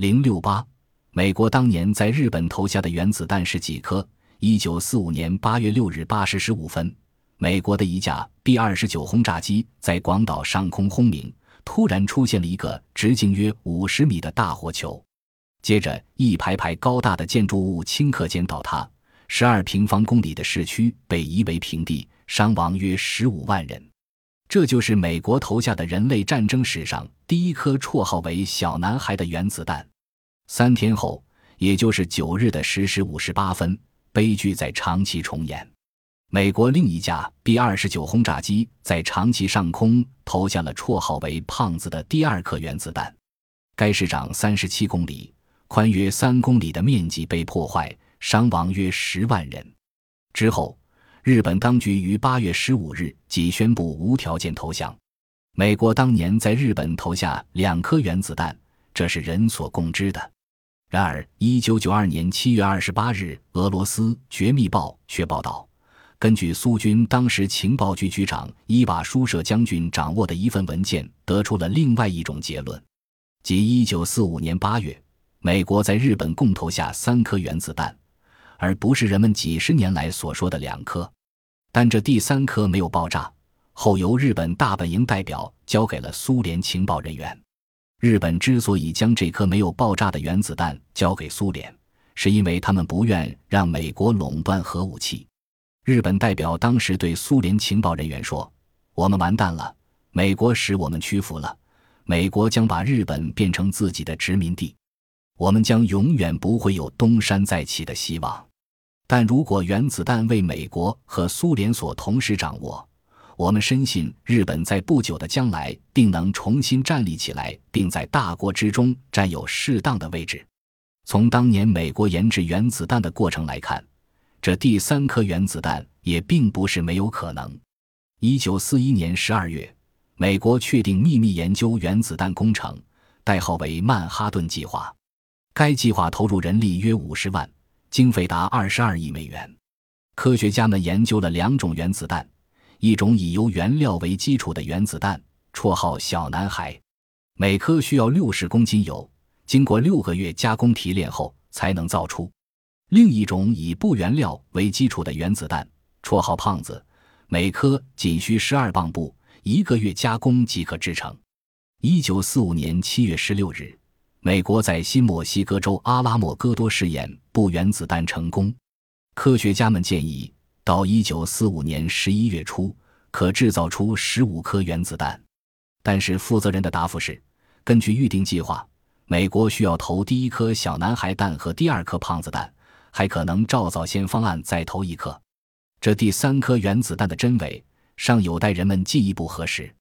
零六八，美国当年在日本投下的原子弹是几颗？一九四五年八月六日八时十五分，美国的一架 B 二十九轰炸机在广岛上空轰鸣，突然出现了一个直径约五十米的大火球，接着一排排高大的建筑物顷刻间倒塌，十二平方公里的市区被夷为平地，伤亡约十五万人。这就是美国投下的人类战争史上第一颗绰号为“小男孩”的原子弹。三天后，也就是九日的十时五十八分，悲剧在长崎重演。美国另一架 B 二十九轰炸机在长崎上空投下了绰号为“胖子”的第二颗原子弹。该市长三十七公里、宽约三公里的面积被破坏，伤亡约十万人。之后。日本当局于八月十五日即宣布无条件投降。美国当年在日本投下两颗原子弹，这是人所共知的。然而，一九九二年七月二十八日，俄罗斯《绝密报》却报道，根据苏军当时情报局局长伊瓦舒舍将军掌握的一份文件，得出了另外一种结论，即一九四五年八月，美国在日本共投下三颗原子弹。而不是人们几十年来所说的两颗，但这第三颗没有爆炸，后由日本大本营代表交给了苏联情报人员。日本之所以将这颗没有爆炸的原子弹交给苏联，是因为他们不愿让美国垄断核武器。日本代表当时对苏联情报人员说：“我们完蛋了，美国使我们屈服了，美国将把日本变成自己的殖民地，我们将永远不会有东山再起的希望。”但如果原子弹为美国和苏联所同时掌握，我们深信日本在不久的将来定能重新站立起来，并在大国之中占有适当的位置。从当年美国研制原子弹的过程来看，这第三颗原子弹也并不是没有可能。一九四一年十二月，美国确定秘密研究原子弹工程，代号为曼哈顿计划。该计划投入人力约五十万。经费达二十二亿美元，科学家们研究了两种原子弹，一种以铀原料为基础的原子弹，绰号“小男孩”，每颗需要六十公斤铀，经过六个月加工提炼后才能造出；另一种以钚原料为基础的原子弹，绰号“胖子”，每颗仅需十二磅布，一个月加工即可制成。一九四五年七月十六日。美国在新墨西哥州阿拉莫戈多试验不原子弹成功，科学家们建议到1945年11月初可制造出15颗原子弹，但是负责人的答复是：根据预定计划，美国需要投第一颗小男孩弹和第二颗胖子弹，还可能照早先方案再投一颗。这第三颗原子弹的真伪尚有待人们进一步核实。